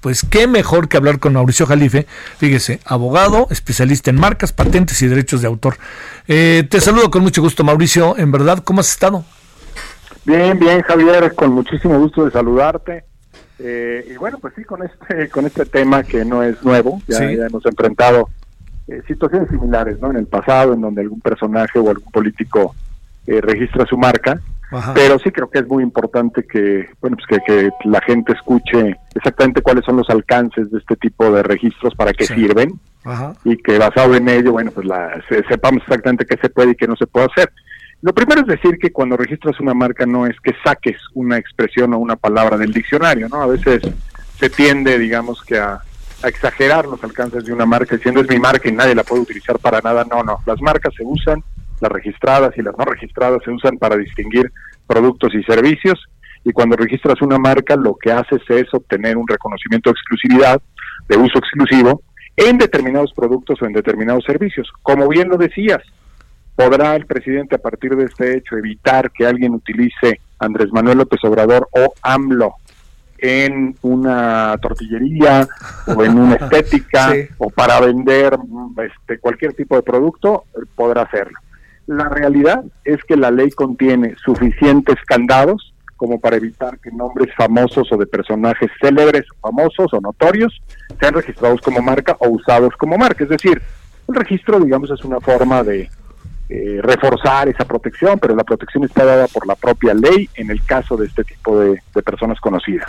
Pues qué mejor que hablar con Mauricio Jalife, fíjese, abogado, especialista en marcas, patentes y derechos de autor. Eh, te saludo con mucho gusto, Mauricio. En verdad, ¿cómo has estado? Bien, bien, Javier, con muchísimo gusto de saludarte. Eh, y bueno, pues sí, con este, con este tema que no es nuevo, ya, Sí. ya hemos enfrentado eh, situaciones similares, ¿no? En el pasado, en donde algún personaje o algún político eh, registra su marca, Ajá. pero sí creo que es muy importante que, bueno, pues que, que la gente escuche exactamente cuáles son los alcances de este tipo de registros, para qué Sí. sirven, Ajá. y que basado en ello, bueno, pues la, se- sepamos exactamente qué se puede y qué no se puede hacer. Lo primero es decir que cuando registras una marca no es que saques una expresión o una palabra del diccionario, ¿no? A veces se tiende, digamos, que a, a exagerar los alcances de una marca diciendo es mi marca y nadie la puede utilizar para nada. No, no, las marcas se usan, las registradas y las no registradas se usan para distinguir productos y servicios y cuando registras una marca lo que haces es obtener un reconocimiento de exclusividad, de uso exclusivo, en determinados productos o en determinados servicios. Como bien lo decías, podrá el presidente a partir de este hecho evitar que alguien utilice Andrés Manuel López Obrador o AMLO en una tortillería o en una estética Sí. o para vender este, cualquier tipo de producto, podrá hacerlo. La realidad es que la ley contiene suficientes candados como para evitar que nombres famosos o de personajes célebres, famosos o notorios sean registrados como marca o usados como marca. Es decir, el registro, digamos, es una forma de eh, reforzar esa protección, pero la protección está dada por la propia ley en el caso de este tipo de, personas conocidas.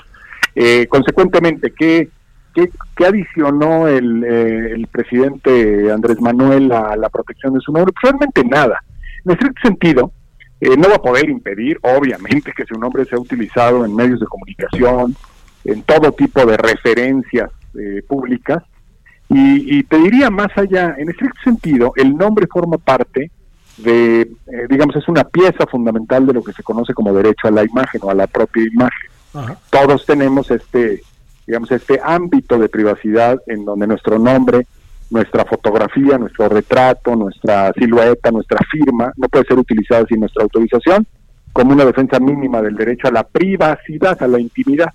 Eh, consecuentemente, ¿qué, qué, adicionó el, eh, el presidente Andrés Manuel a la protección de su nombre? Pues realmente nada. En estricto sentido, eh, no va a poder impedir, obviamente, que su nombre sea utilizado en medios de comunicación, en todo tipo de referencias eh, públicas. Y, y te diría más allá, en estricto sentido, el nombre forma parte de, eh, digamos, es una pieza fundamental de lo que se conoce como derecho a la imagen o a la propia imagen. Ajá. Todos tenemos este, digamos, este ámbito de privacidad en donde nuestro nombre, nuestra fotografía, nuestro retrato, nuestra silueta, nuestra firma, no puede ser utilizada sin nuestra autorización, como una defensa mínima del derecho a la privacidad, a la intimidad.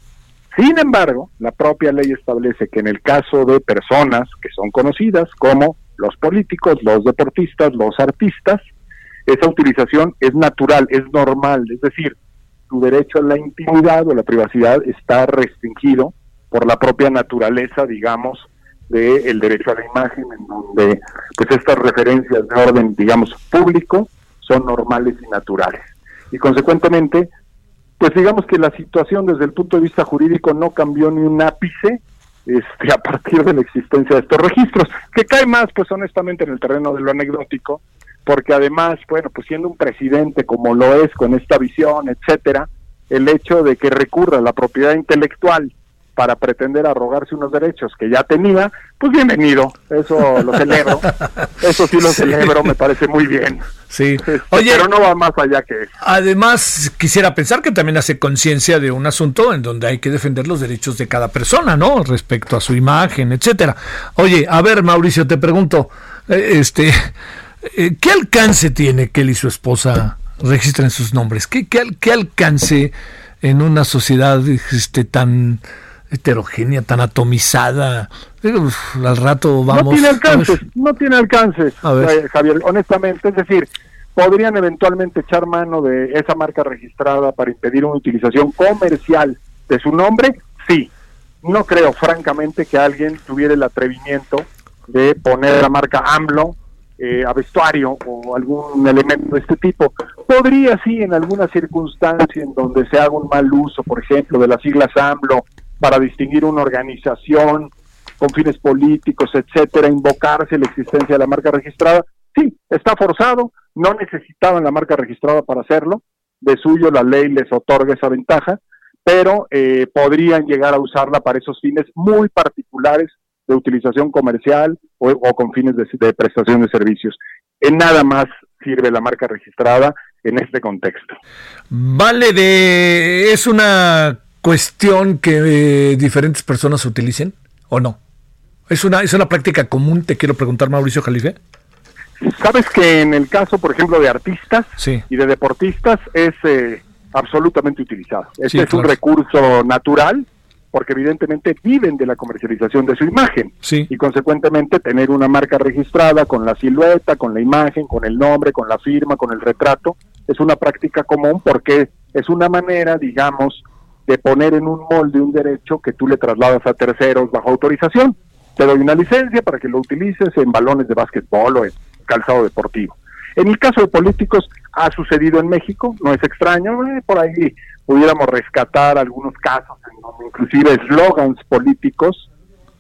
Sin embargo, la propia ley establece que en el caso de personas que son conocidas como los políticos, los deportistas, los artistas, esa utilización es natural, es normal, es decir, tu derecho a la intimidad o la privacidad está restringido por la propia naturaleza, digamos, del derecho a la imagen, en donde pues estas referencias de orden, digamos, público son normales y naturales. Y consecuentemente, pues digamos que la situación desde el punto de vista jurídico no cambió ni un ápice este, a partir de la existencia de estos registros, que cae más, pues honestamente, en el terreno de lo anecdótico, porque además, bueno, pues siendo un presidente como lo es con esta visión, etcétera, el hecho de que recurra a la propiedad intelectual para pretender arrogarse unos derechos que ya tenía, pues bienvenido, eso lo celebro, eso sí lo Sí. celebro, me parece muy bien. Sí. Oye, pero no va más allá que eso. Además, quisiera pensar que también hace conciencia de un asunto en donde hay que defender los derechos de cada persona, ¿no? Respecto a su imagen, etcétera. Oye, a ver, Mauricio, te pregunto, eh, este, eh, ¿qué alcance tiene que él y su esposa registren sus nombres? ¿Qué, qué, qué alcance en una sociedad este, tan heterogénea, tan atomizada? Uf, al rato vamos. no tiene alcances, no tiene alcances, Javier, honestamente, es decir, podrían eventualmente echar mano de esa marca registrada para impedir una utilización comercial de su nombre, sí. No creo, francamente, que alguien tuviera el atrevimiento de poner la marca AMLO eh, a vestuario o algún elemento de este tipo. Podría, sí, en alguna circunstancia en donde se haga un mal uso, por ejemplo, de las siglas AMLO para distinguir una organización con fines políticos, etcétera, invocarse la existencia de la marca registrada. Sí, está forzado, no necesitaban la marca registrada para hacerlo, de suyo la ley les otorga esa ventaja, pero eh, podrían llegar a usarla para esos fines muy particulares de utilización comercial o, con fines de, de, prestación de servicios. En nada más sirve la marca registrada en este contexto. Vale, de es una cuestión que eh, diferentes personas utilicen o no. Es una es una práctica común. Te quiero preguntar, Mauricio Jalife. Sabes que en el caso, por ejemplo, de artistas y de deportistas es eh, absolutamente utilizado. Este es un recurso natural porque evidentemente viven de la comercialización de su imagen y consecuentemente tener una marca registrada con la silueta, con la imagen, con el nombre, con la firma, con el retrato, es una práctica común porque es una manera, digamos, de poner en un molde un derecho que tú le trasladas a terceros bajo autorización. Te doy una licencia para que lo utilices en balones de básquetbol o en calzado deportivo. En el caso de políticos ha sucedido en México, no es extraño, eh, por ahí pudiéramos rescatar algunos casos en donde inclusive eslogans políticos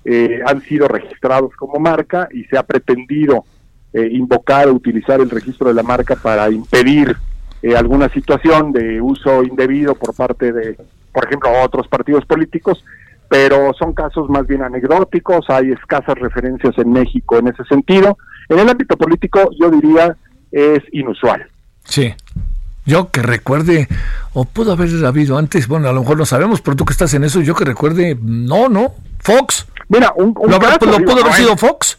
eh, han sido registrados como marca y se ha pretendido eh, invocar o utilizar el registro de la marca para impedir eh, alguna situación de uso indebido por parte de, por ejemplo, otros partidos políticos, pero son casos más bien anecdóticos, hay escasas referencias en México en ese sentido. En el ámbito político yo diría es inusual. Sí. Yo que recuerde, o pudo haber habido antes, bueno, a lo mejor no sabemos, pero tú que estás en eso, yo que recuerde, no, no, Fox. Mira, un, ¿Lo, pudo haber sido Fox?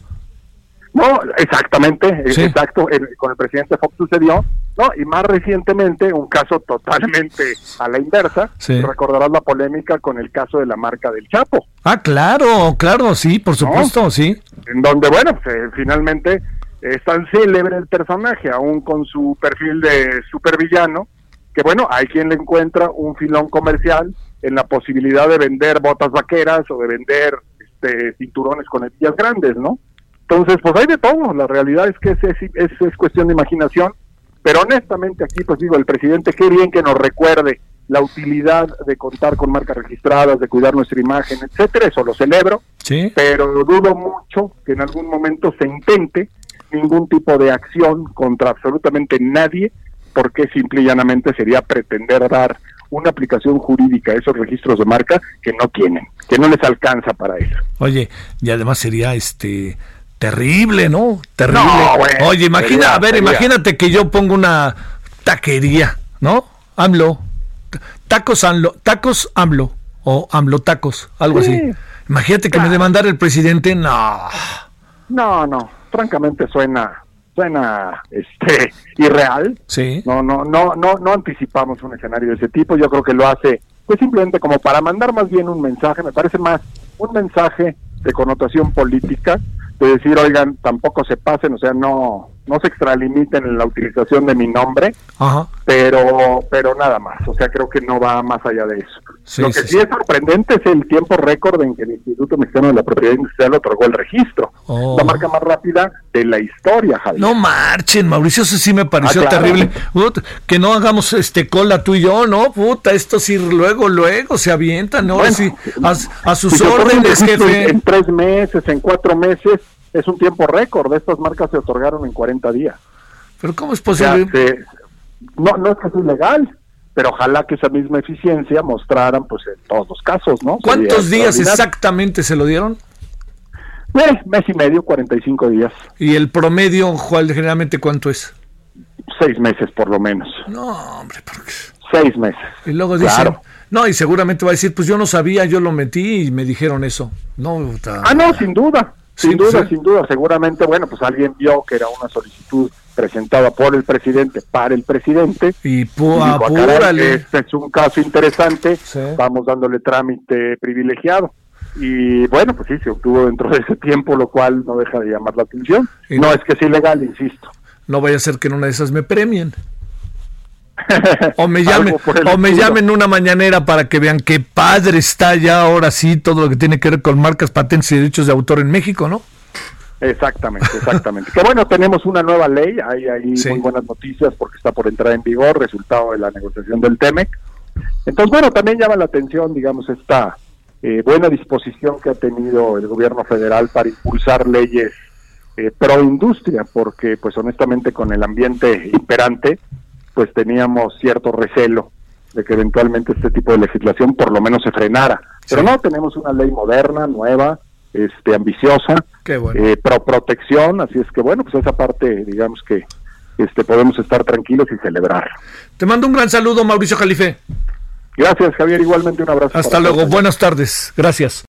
No, exactamente, exacto, con el presidente Fox sucedió, ¿no? Y más recientemente, un caso totalmente a la inversa, recordarás la polémica con el caso de la marca del Chapo. Ah, claro, claro, sí, por supuesto, sí. En donde, bueno, pues, eh, finalmente es tan célebre el personaje, aún con su perfil de supervillano, que bueno, hay quien le encuentra un filón comercial en la posibilidad de vender botas vaqueras o de vender este, cinturones con hebillas grandes, ¿no? Entonces, pues hay de todo, la realidad es que es, es, es, cuestión de imaginación, pero honestamente aquí pues digo, el presidente, qué bien que nos recuerde la utilidad de contar con marcas registradas, de cuidar nuestra imagen, etcétera, eso lo celebro, ¿Sí? pero dudo mucho que en algún momento se intente ningún tipo de acción contra absolutamente nadie, porque simple y llanamente sería pretender dar una aplicación jurídica a esos registros de marca que no tienen, que no les alcanza para eso. Oye, y además sería este terrible, ¿no? Terrible. Oye, imagina, a ver, imagínate que yo pongo una taquería, ¿no? AMLO, tacos AMLO, tacos AMLO o AMLO tacos, algo así. Imagínate que me demandara el presidente, no. No, no francamente suena suena este irreal. Sí. No, no, no, no, no anticipamos un escenario de ese tipo. Yo creo que lo hace, pues simplemente como para mandar más bien un mensaje. Me parece más un mensaje de connotación política de decir, oigan, tampoco se pasen, o sea, no, no se extralimiten en la utilización de mi nombre, pero pero nada más, o sea, creo que no va más allá de eso. Lo que sí, es sorprendente es el tiempo récord en que el Instituto Mexicano de la Propiedad Industrial otorgó el registro. Oh. La marca más rápida de la historia, Javier. No marchen, Mauricio, eso sí me pareció ah, terrible. que no hagamos este cola tú y yo, ¿no? Puta, esto sí luego, luego se avientan, ¿no? a, sus órdenes, jefe. En tres meses, en cuatro meses, es un tiempo récord. Estas marcas se otorgaron en 40 días. ¿Pero cómo es posible? no, no es que sea ilegal, pero ojalá que esa misma eficiencia mostraran pues en todos los casos, ¿no? ¿Cuántos días exactamente se lo dieron? Eh, mes y medio, 45 días. ¿Y el promedio, Juan, generalmente cuánto es? Seis meses por lo menos. No, hombre. Seis meses. Y luego dicen, no, y seguramente va a decir, pues yo no sabía, yo lo metí y me dijeron eso. No, Ah, no, sin duda. Sin duda, sin duda, seguramente, bueno, pues alguien vio que era una solicitud presentada por el presidente para el presidente y, pu ah, este es un caso interesante, vamos dándole trámite privilegiado. Y bueno, pues sí, se obtuvo dentro de ese tiempo, lo cual no deja de llamar la atención. no, es que es ilegal, insisto. No vaya a ser que en una de esas me premien. O me llamen o me llamen una mañanera para que vean qué padre está ya ahora sí todo lo que tiene que ver con marcas, patentes y derechos de autor en México, ¿no? Exactamente, exactamente. que bueno, tenemos una nueva ley, hay ahí muy buenas noticias porque está por entrar en vigor, resultado de la negociación del TEMEC. Entonces, bueno, también llama la atención, digamos, esta eh, buena disposición que ha tenido el gobierno federal para impulsar leyes eh, pro industria, porque pues honestamente con el ambiente imperante, pues teníamos cierto recelo de que eventualmente este tipo de legislación por lo menos se frenara. Pero no, tenemos una ley moderna, nueva, este ambiciosa, eh, pro protección, así es que bueno, pues esa parte, digamos que este podemos estar tranquilos y celebrar. Te mando un gran saludo, Mauricio Jalife. Gracias, Javier, igualmente un abrazo. Hasta luego, buenas tardes, gracias.